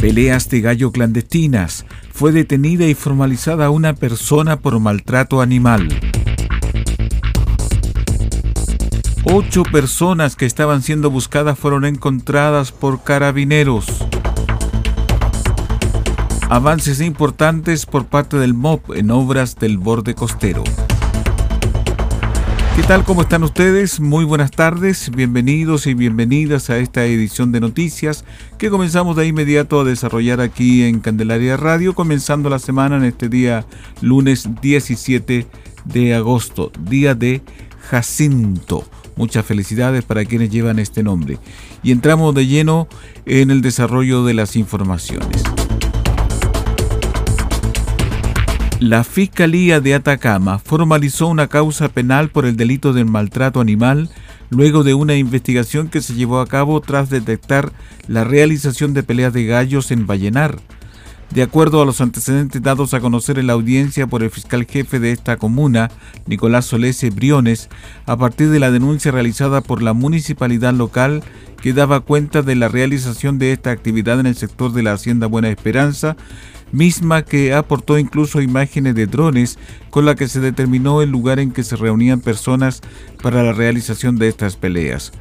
Peleas de gallo clandestinas. Fue detenida y formalizada una persona por maltrato animal. Ocho personas que estaban siendo buscadas fueron encontradas por carabineros. Avances importantes por parte del MOP en obras del borde costero. ¿Qué tal? ¿Cómo están ustedes? Muy buenas tardes, bienvenidos y bienvenidas a esta edición de noticias que comenzamos de inmediato a desarrollar aquí en Candelaria Radio, comenzando la semana en este día lunes 17 de agosto, día de Jacinto. Muchas felicidades para quienes llevan este nombre. Y entramos de lleno en el desarrollo de las informaciones. La Fiscalía de Atacama formalizó una causa penal por el delito del maltrato animal luego de una investigación que se llevó a cabo tras detectar la realización de peleas de gallos en Vallenar. De acuerdo a los antecedentes dados a conocer en la audiencia por el fiscal jefe de esta comuna, Nicolás Solese Briones, a partir de la denuncia realizada por la municipalidad local que daba cuenta de la realización de esta actividad en el sector de la Hacienda Buena Esperanza, misma que aportó incluso imágenes de drones con la que se determinó el lugar en que se reunían personas para la realización de estas peleas.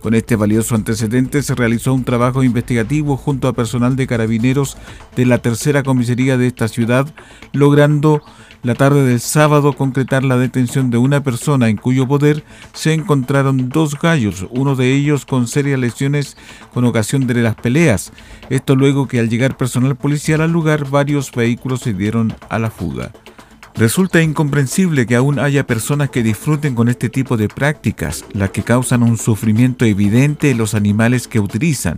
Con este valioso antecedente se realizó un trabajo investigativo junto a personal de carabineros de la tercera comisaría de esta ciudad, logrando la tarde del sábado concretar la detención de una persona en cuyo poder se encontraron dos gallos, uno de ellos con serias lesiones con ocasión de las peleas. Esto luego que al llegar personal policial al lugar varios vehículos se dieron a la fuga. Resulta incomprensible que aún haya personas que disfruten con este tipo de prácticas, las que causan un sufrimiento evidente en los animales que utilizan,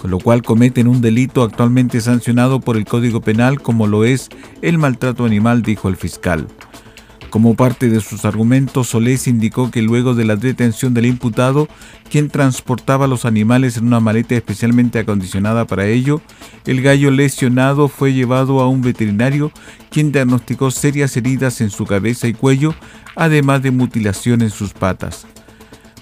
con lo cual cometen un delito actualmente sancionado por el Código Penal como lo es el maltrato animal, dijo el fiscal. Como parte de sus argumentos, Solés indicó que luego de la detención del imputado, quien transportaba los animales en una maleta especialmente acondicionada para ello, el gallo lesionado fue llevado a un veterinario, quien diagnosticó serias heridas en su cabeza y cuello, además de mutilación en sus patas.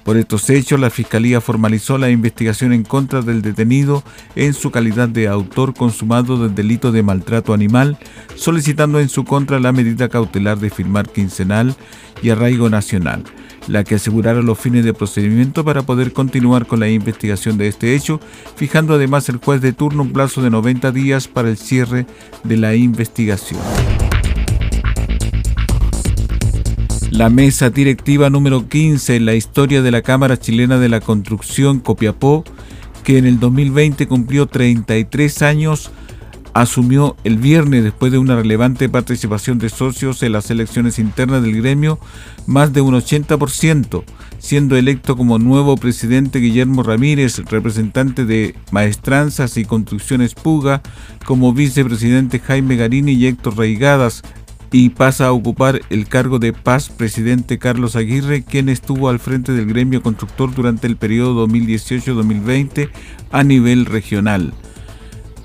Por estos hechos, la Fiscalía formalizó la investigación en contra del detenido en su calidad de autor consumado del delito de maltrato animal, solicitando en su contra la medida cautelar de firmar quincenal y arraigo nacional, la que asegurara los fines de procedimiento para poder continuar con la investigación de este hecho, fijando además el juez de turno un plazo de 90 días para el cierre de la investigación. La mesa directiva número 15 en la historia de la Cámara Chilena de la Construcción Copiapó, que en el 2020 cumplió 33 años, asumió el viernes, después de una relevante participación de socios en las elecciones internas del gremio, más de un 80%, siendo electo como nuevo presidente Guillermo Ramírez, representante de Maestranzas y Construcciones Puga, como vicepresidente Jaime Garini y Héctor Reigadas, y pasa a ocupar el cargo de paz presidente Carlos Aguirre, quien estuvo al frente del gremio constructor durante el periodo 2018-2020 a nivel regional.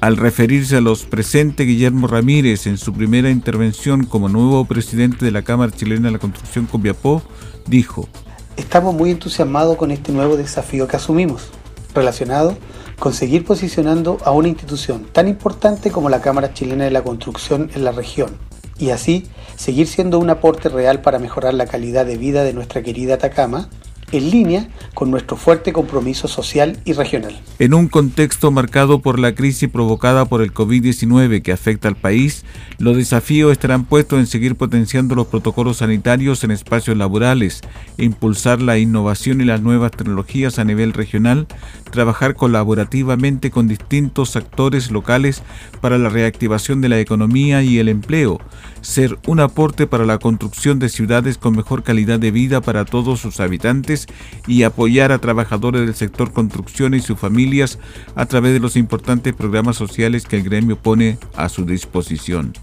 Al referirse a los presentes, Guillermo Ramírez, en su primera intervención como nuevo presidente de la Cámara Chilena de la Construcción Copiapó, dijo, Estamos muy entusiasmados con este nuevo desafío que asumimos, relacionado con seguir posicionando a una institución tan importante como la Cámara Chilena de la Construcción en la región y así seguir siendo un aporte real para mejorar la calidad de vida de nuestra querida Atacama, en línea con nuestro fuerte compromiso social y regional. En un contexto marcado por la crisis provocada por el COVID-19 que afecta al país, los desafíos estarán puestos en seguir potenciando los protocolos sanitarios en espacios laborales, impulsar la innovación y las nuevas tecnologías a nivel regional, trabajar colaborativamente con distintos actores locales para la reactivación de la economía y el empleo, ser un aporte para la construcción de ciudades con mejor calidad de vida para todos sus habitantes y apoyar a trabajadores del sector construcción y sus familias a través de los importantes programas sociales que el gremio pone a su disposición.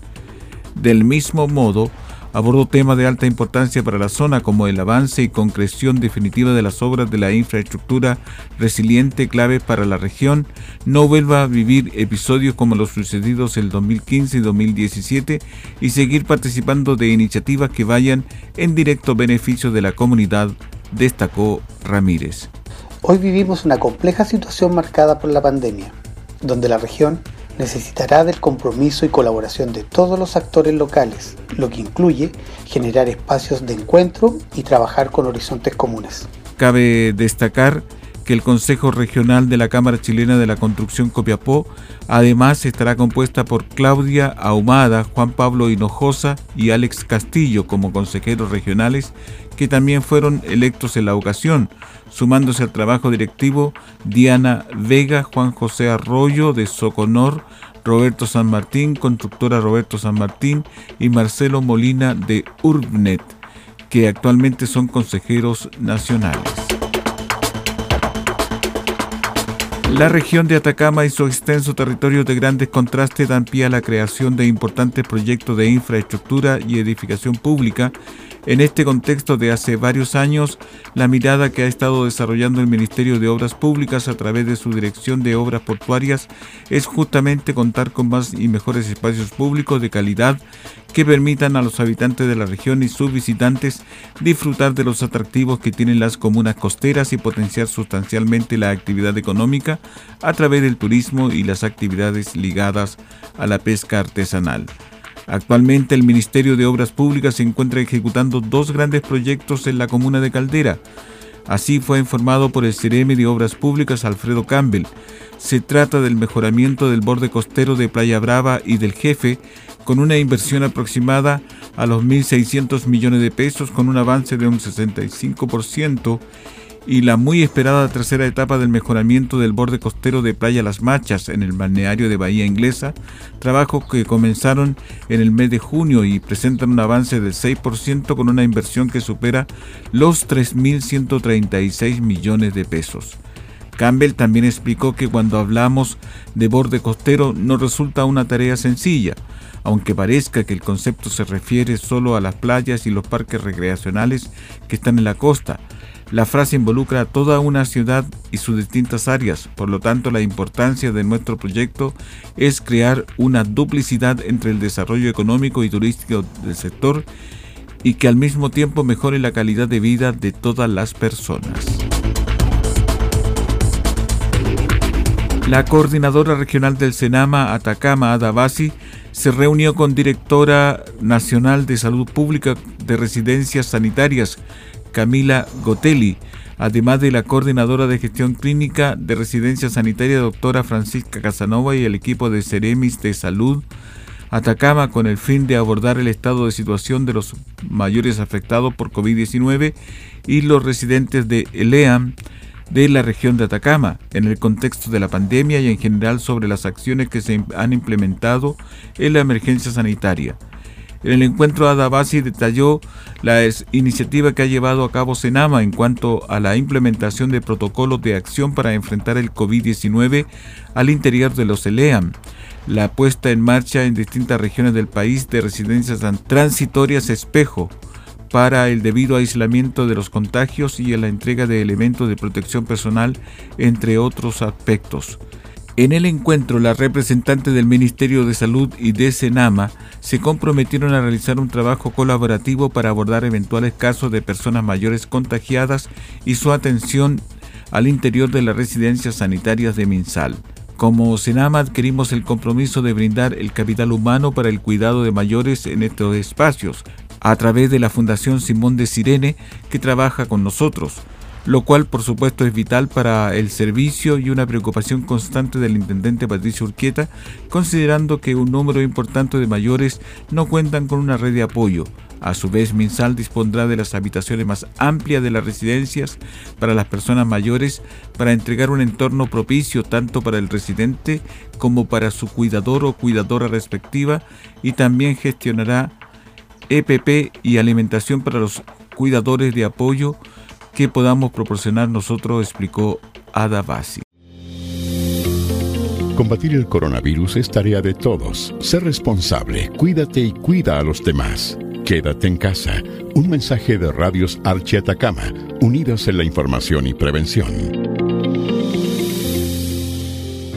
Del mismo modo, abordó temas de alta importancia para la zona como el avance y concreción definitiva de las obras de la infraestructura resiliente clave para la región, no vuelva a vivir episodios como los sucedidos el 2015 y 2017 y seguir participando de iniciativas que vayan en directo beneficio de la comunidad, destacó Ramírez. Hoy vivimos una compleja situación marcada por la pandemia, donde la región necesitará del compromiso y colaboración de todos los actores locales, lo que incluye generar espacios de encuentro y trabajar con horizontes comunes. Cabe destacar que el Consejo Regional de la Cámara Chilena de la Construcción Copiapó además estará compuesta por Claudia Ahumada, Juan Pablo Hinojosa y Alex Castillo como consejeros regionales que también fueron electos en la ocasión, sumándose al trabajo directivo Diana Vega, Juan José Arroyo de Soconor, Roberto San Martín, constructora Roberto San Martín y Marcelo Molina de Urbnet, que actualmente son consejeros nacionales. La región de Atacama y su extenso territorio de grandes contrastes dan pie a la creación de importantes proyectos de infraestructura y edificación pública en este contexto de hace varios años, la mirada que ha estado desarrollando el Ministerio de Obras Públicas a través de su Dirección de Obras Portuarias es justamente contar con más y mejores espacios públicos de calidad que permitan a los habitantes de la región y sus visitantes disfrutar de los atractivos que tienen las comunas costeras y potenciar sustancialmente la actividad económica a través del turismo y las actividades ligadas a la pesca artesanal. Actualmente el Ministerio de Obras Públicas se encuentra ejecutando dos grandes proyectos en la comuna de Caldera. Así fue informado por el CRM de Obras Públicas Alfredo Campbell. Se trata del mejoramiento del borde costero de Playa Brava y del Jefe, con una inversión aproximada a los 1.600 millones de pesos, con un avance de un 65% y la muy esperada tercera etapa del mejoramiento del borde costero de Playa Las Machas en el balneario de Bahía Inglesa, trabajos que comenzaron en el mes de junio y presentan un avance del 6% con una inversión que supera los 3.136 millones de pesos. Campbell también explicó que cuando hablamos de borde costero no resulta una tarea sencilla, aunque parezca que el concepto se refiere solo a las playas y los parques recreacionales que están en la costa, la frase involucra a toda una ciudad y sus distintas áreas, por lo tanto la importancia de nuestro proyecto es crear una duplicidad entre el desarrollo económico y turístico del sector y que al mismo tiempo mejore la calidad de vida de todas las personas. La coordinadora regional del Senama, Atacama, Adabasi, se reunió con directora nacional de salud pública de residencias sanitarias, Camila Gotelli, además de la coordinadora de gestión clínica de residencia sanitaria doctora Francisca Casanova y el equipo de Ceremis de Salud Atacama con el fin de abordar el estado de situación de los mayores afectados por COVID-19 y los residentes de ELEAM de la región de Atacama en el contexto de la pandemia y en general sobre las acciones que se han implementado en la emergencia sanitaria. En el encuentro, Adabasi detalló la iniciativa que ha llevado a cabo Senama en cuanto a la implementación de protocolos de acción para enfrentar el COVID-19 al interior de los ELEAM, la puesta en marcha en distintas regiones del país de residencias transitorias espejo para el debido aislamiento de los contagios y la entrega de elementos de protección personal, entre otros aspectos. En el encuentro, la representante del Ministerio de Salud y de Senama se comprometieron a realizar un trabajo colaborativo para abordar eventuales casos de personas mayores contagiadas y su atención al interior de las residencias sanitarias de Minsal. Como Senama adquirimos el compromiso de brindar el capital humano para el cuidado de mayores en estos espacios, a través de la Fundación Simón de Sirene que trabaja con nosotros lo cual por supuesto es vital para el servicio y una preocupación constante del intendente Patricio Urquieta, considerando que un número importante de mayores no cuentan con una red de apoyo. A su vez, Minsal dispondrá de las habitaciones más amplias de las residencias para las personas mayores para entregar un entorno propicio tanto para el residente como para su cuidador o cuidadora respectiva y también gestionará EPP y alimentación para los cuidadores de apoyo que podamos proporcionar nosotros, explicó Ada Basi. Combatir el coronavirus es tarea de todos. Sé responsable, cuídate y cuida a los demás. Quédate en casa. Un mensaje de Radios Archi Atacama, unidos en la información y prevención.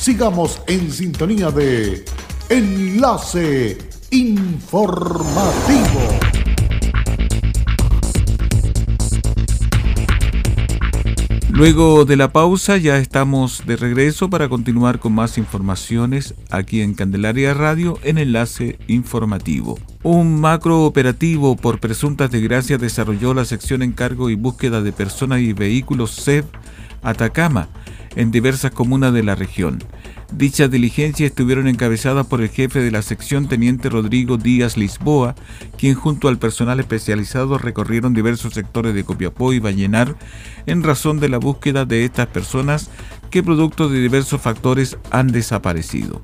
sigamos en sintonía de Enlace Informativo. Luego de la pausa ya estamos de regreso para continuar con más informaciones aquí en Candelaria Radio en Enlace Informativo. Un macro operativo por presuntas desgracias desarrolló la sección encargo y búsqueda de personas y vehículos SEV Atacama en diversas comunas de la región. Dichas diligencias estuvieron encabezadas por el jefe de la sección, teniente Rodrigo Díaz Lisboa, quien junto al personal especializado recorrieron diversos sectores de Copiapó y Vallenar en razón de la búsqueda de estas personas que producto de diversos factores han desaparecido.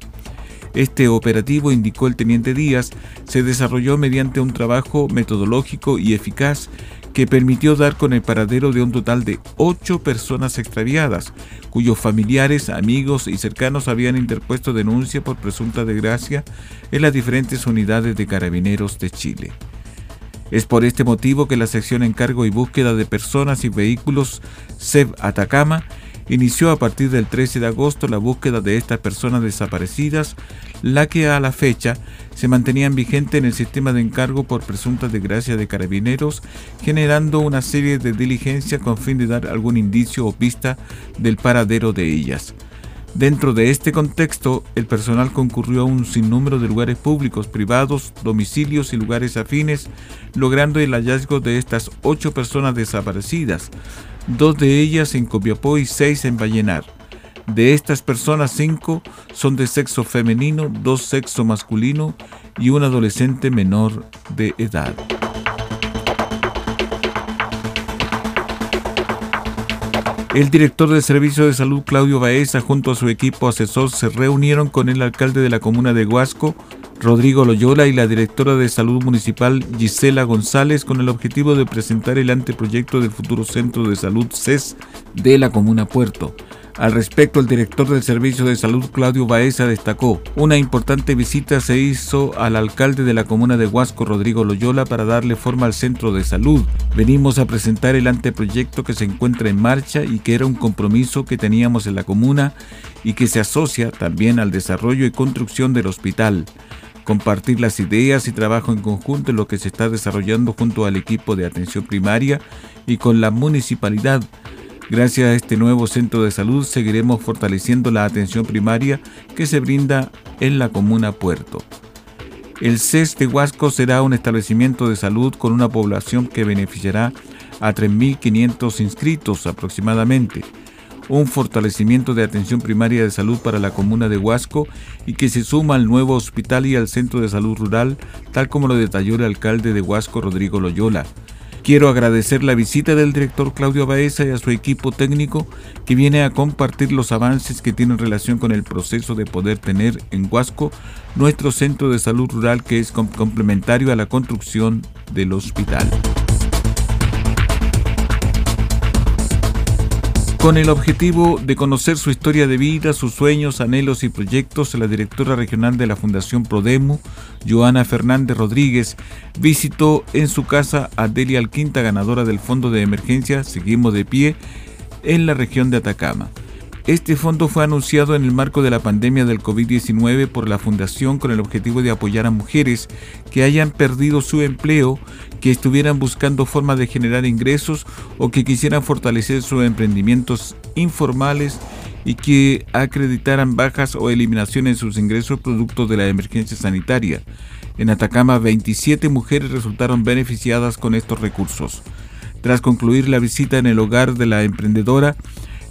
Este operativo, indicó el teniente Díaz, se desarrolló mediante un trabajo metodológico y eficaz que permitió dar con el paradero de un total de ocho personas extraviadas, cuyos familiares, amigos y cercanos habían interpuesto denuncia por presunta desgracia en las diferentes unidades de carabineros de Chile. Es por este motivo que la sección Encargo y Búsqueda de Personas y Vehículos SEB Atacama inició a partir del 13 de agosto la búsqueda de estas personas desaparecidas, la que a la fecha se mantenían vigente en el sistema de encargo por presunta desgracia de carabineros, generando una serie de diligencias con fin de dar algún indicio o pista del paradero de ellas. Dentro de este contexto, el personal concurrió a un sinnúmero de lugares públicos, privados, domicilios y lugares afines, logrando el hallazgo de estas ocho personas desaparecidas, dos de ellas en Copiapó y seis en Vallenar. De estas personas, cinco son de sexo femenino, dos sexo masculino y un adolescente menor de edad. El director del Servicio de Salud, Claudio Baeza, junto a su equipo asesor, se reunieron con el alcalde de la comuna de Huasco, Rodrigo Loyola y la directora de Salud Municipal Gisela González con el objetivo de presentar el anteproyecto del futuro Centro de Salud CES de la Comuna Puerto. Al respecto, el director del Servicio de Salud, Claudio Baeza, destacó, una importante visita se hizo al alcalde de la comuna de Huasco, Rodrigo Loyola, para darle forma al centro de salud. Venimos a presentar el anteproyecto que se encuentra en marcha y que era un compromiso que teníamos en la comuna y que se asocia también al desarrollo y construcción del hospital compartir las ideas y trabajo en conjunto en lo que se está desarrollando junto al equipo de atención primaria y con la municipalidad. Gracias a este nuevo centro de salud seguiremos fortaleciendo la atención primaria que se brinda en la comuna Puerto. El CES de Huasco será un establecimiento de salud con una población que beneficiará a 3.500 inscritos aproximadamente un fortalecimiento de atención primaria de salud para la comuna de Huasco y que se suma al nuevo hospital y al centro de salud rural, tal como lo detalló el alcalde de Huasco, Rodrigo Loyola. Quiero agradecer la visita del director Claudio Baeza y a su equipo técnico que viene a compartir los avances que tienen relación con el proceso de poder tener en Huasco nuestro centro de salud rural que es complementario a la construcción del hospital. Con el objetivo de conocer su historia de vida, sus sueños, anhelos y proyectos, la directora regional de la Fundación Prodemu, Joana Fernández Rodríguez, visitó en su casa a Delia Alquinta, ganadora del Fondo de Emergencia Seguimos de Pie, en la región de Atacama. Este fondo fue anunciado en el marco de la pandemia del COVID-19 por la Fundación con el objetivo de apoyar a mujeres que hayan perdido su empleo, que estuvieran buscando formas de generar ingresos o que quisieran fortalecer sus emprendimientos informales y que acreditaran bajas o eliminación en sus ingresos producto de la emergencia sanitaria. En Atacama, 27 mujeres resultaron beneficiadas con estos recursos. Tras concluir la visita en el hogar de la emprendedora,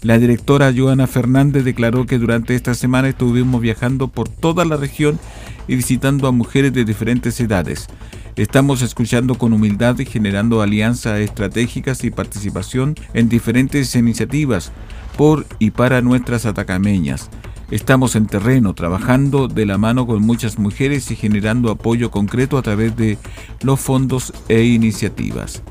la directora Joana Fernández declaró que durante esta semana estuvimos viajando por toda la región y visitando a mujeres de diferentes edades. Estamos escuchando con humildad y generando alianzas estratégicas y participación en diferentes iniciativas por y para nuestras atacameñas. Estamos en terreno, trabajando de la mano con muchas mujeres y generando apoyo concreto a través de los fondos e iniciativas.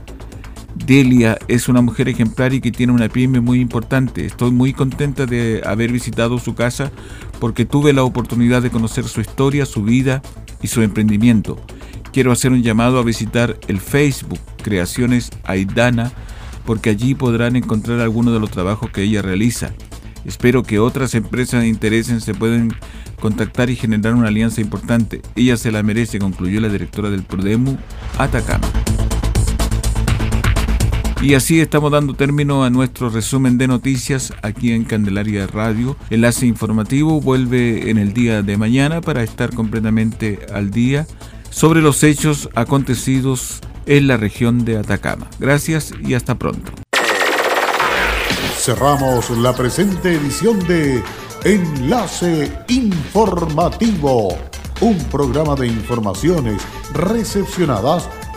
Delia es una mujer ejemplar y que tiene una pyme muy importante. Estoy muy contenta de haber visitado su casa porque tuve la oportunidad de conocer su historia, su vida y su emprendimiento. Quiero hacer un llamado a visitar el Facebook Creaciones Aidana porque allí podrán encontrar algunos de los trabajos que ella realiza. Espero que otras empresas de interesen, se pueden contactar y generar una alianza importante. Ella se la merece, concluyó la directora del Prodemu, Atacama. Y así estamos dando término a nuestro resumen de noticias aquí en Candelaria Radio. Enlace informativo vuelve en el día de mañana para estar completamente al día sobre los hechos acontecidos en la región de Atacama. Gracias y hasta pronto. Cerramos la presente edición de Enlace Informativo, un programa de informaciones recepcionadas